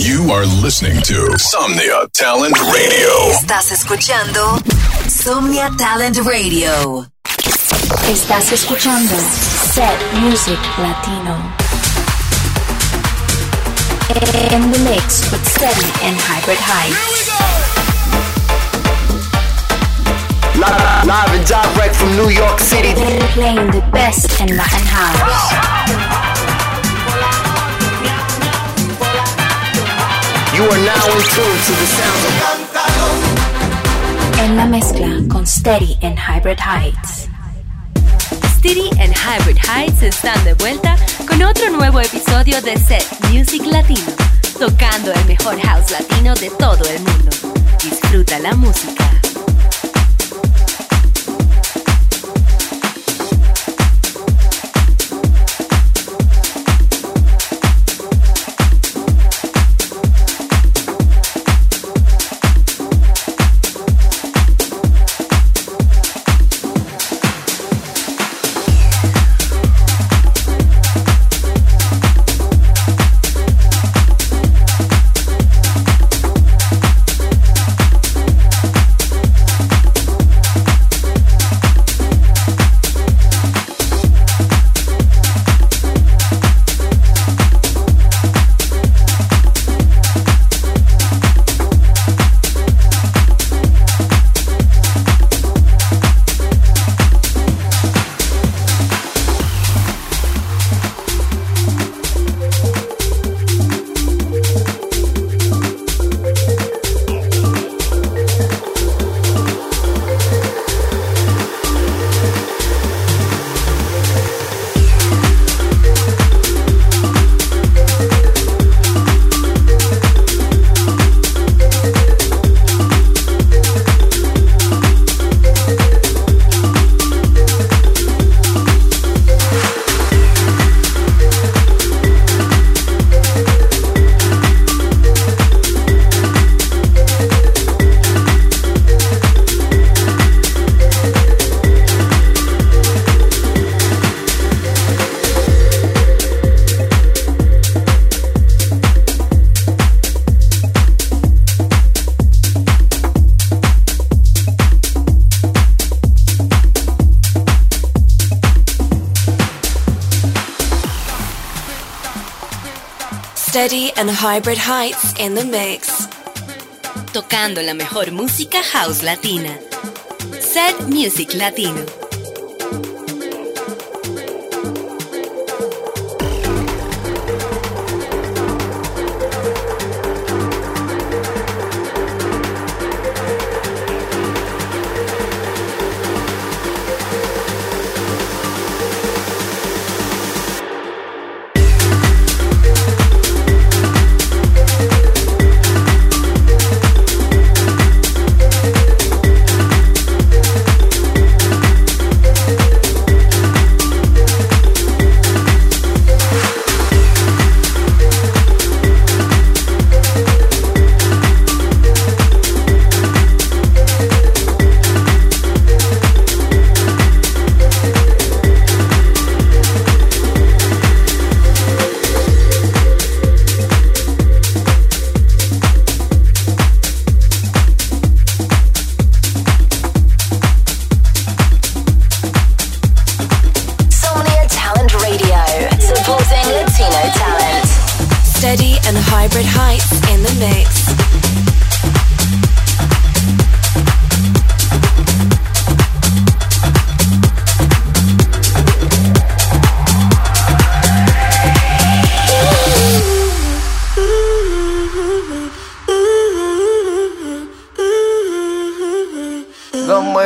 You are listening to Somnia Talent Radio. Estás escuchando Somnia Talent Radio. Estás escuchando Set Music Latino. In the mix with Steady and Hybrid Heights. Live, live and direct from New York City. They're playing the best in Latin house. The En la mezcla con Steady and Hybrid Heights. Steady and Hybrid Heights están de vuelta con otro nuevo episodio de Set Music Latino, tocando el mejor house latino de todo el mundo. Disfruta la música. Steady and Hybrid Heights in the mix. Tocando la mejor música house latina. Set Music Latino.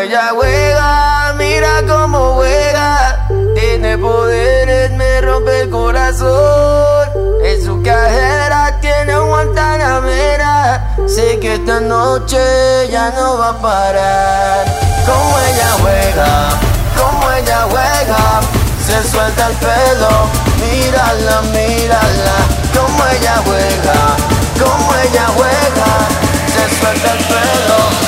Ella juega, mira cómo juega. Tiene poderes, me rompe el corazón. En su cajera tiene un guantanamera. Sé que esta noche ya no va a parar. Como ella juega, como ella juega. Se suelta el pelo, mírala, mírala. Como ella juega, como ella juega. Se suelta el pelo,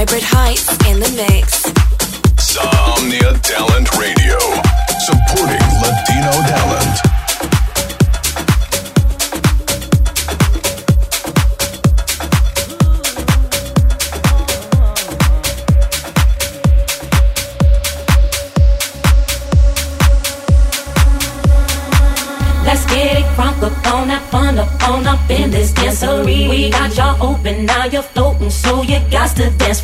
hybrid heights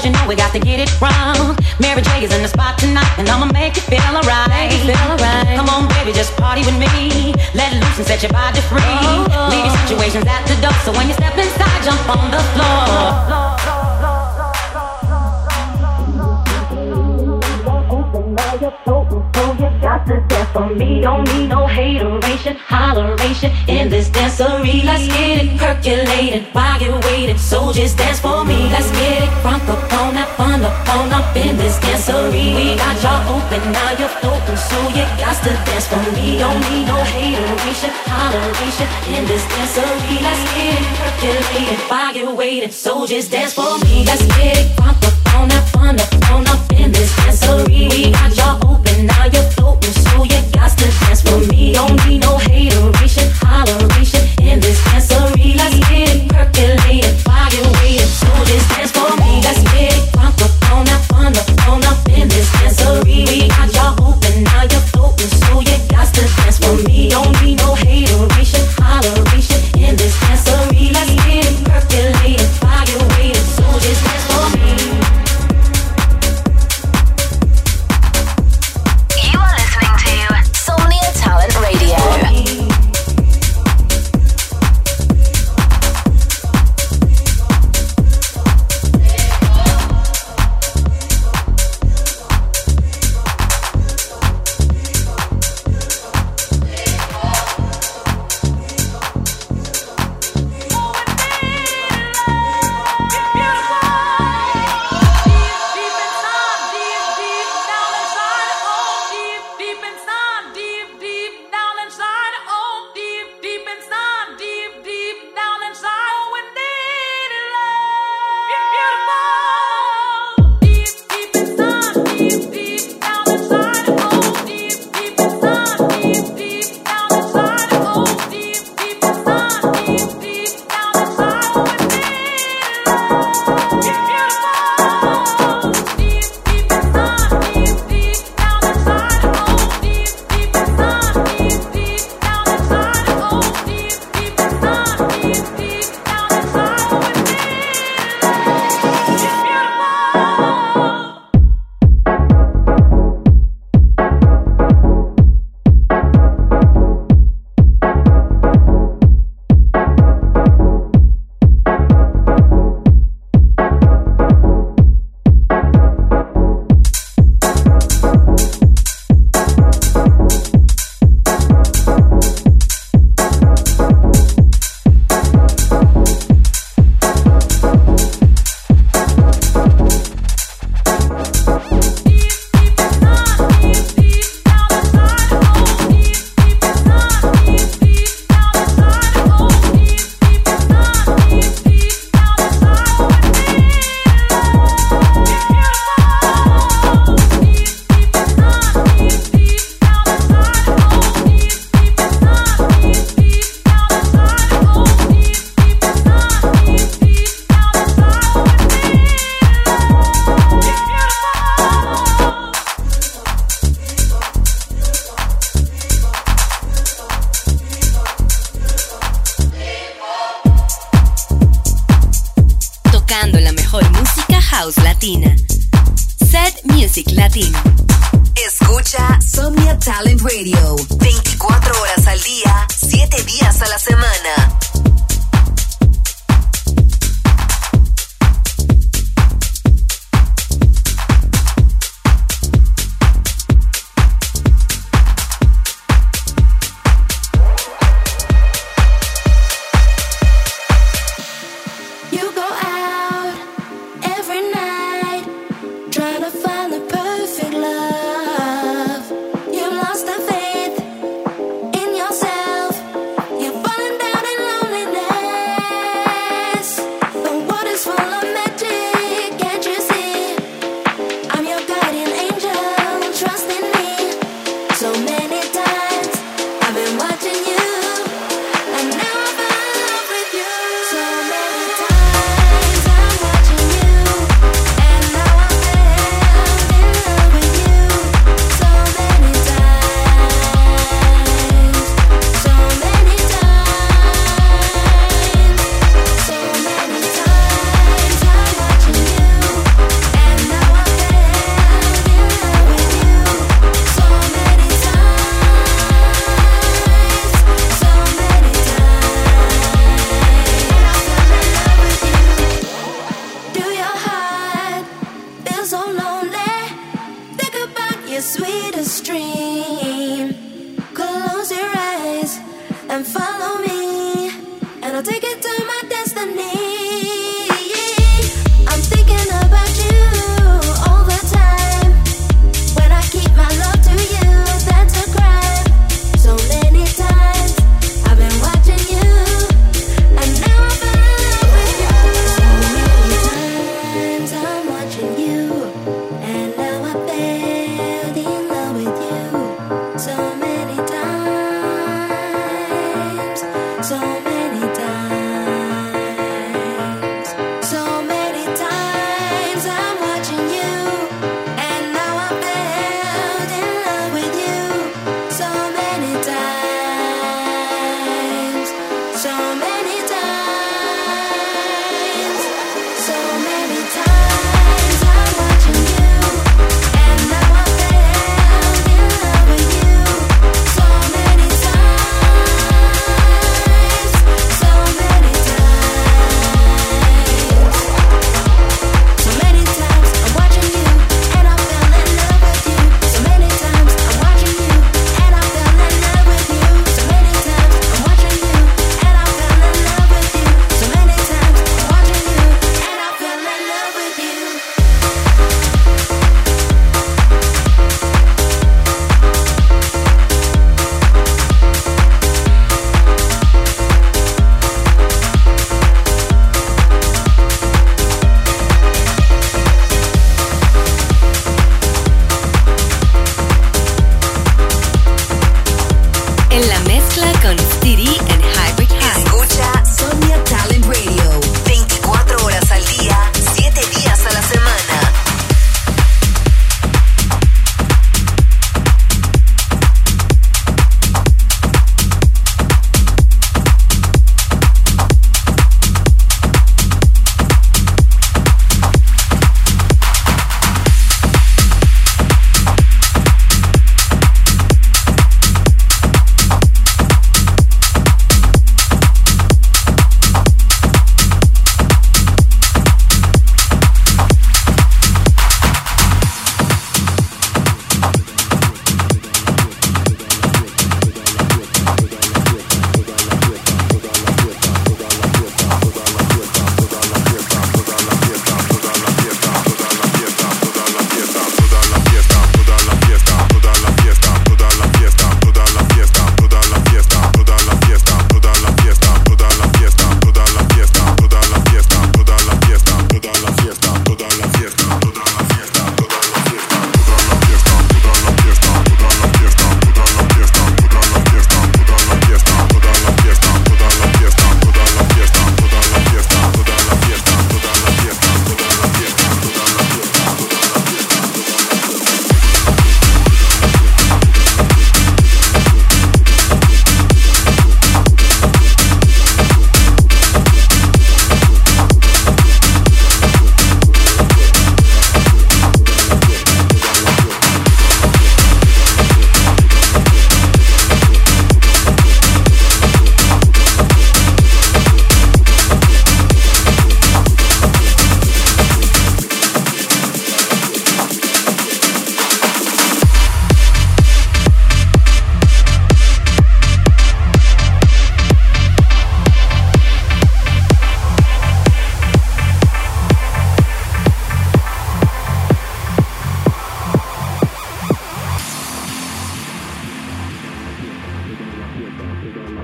Cause you know we got to get it wrong. Mary J is in the spot tonight, and I'ma make you feel alright. Make you feel alright. Come on, baby, just party with me. Let loose and set your body free. Oh, oh. Leave your situations at the door, so when you step inside, jump on the floor. For me. Don't need no hateration, holleration in this dancery. Let's get it percolating while you're waiting. So just dance for me. Let's get it front up on that fun up on up in this dancery. We got y'all open, now you're floating. So you got to dance for me. Don't need no hateration, holleration in this dancery. Let's get it percolating while you're waiting. So just dance for me. Let's get it front up on that fun up on up in this dancery. We got y'all open, now you're floating, so you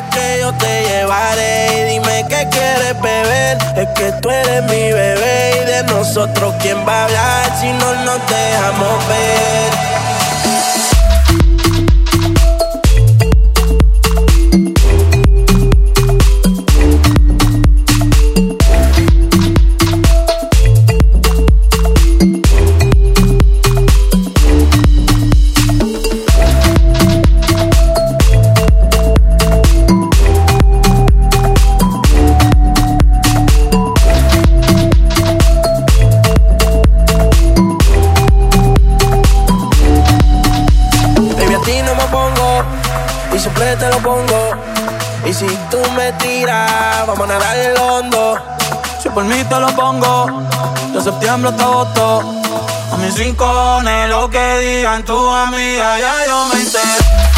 sabes que yo te llevaré. Y dime qué quieres beber. Es que tú eres mi bebé. Y de nosotros, ¿quién va a hablar si no nos dejamos ver? Septiembre hasta agosto. A mis rincones, lo que digan tu amiga, ya yo me enteré.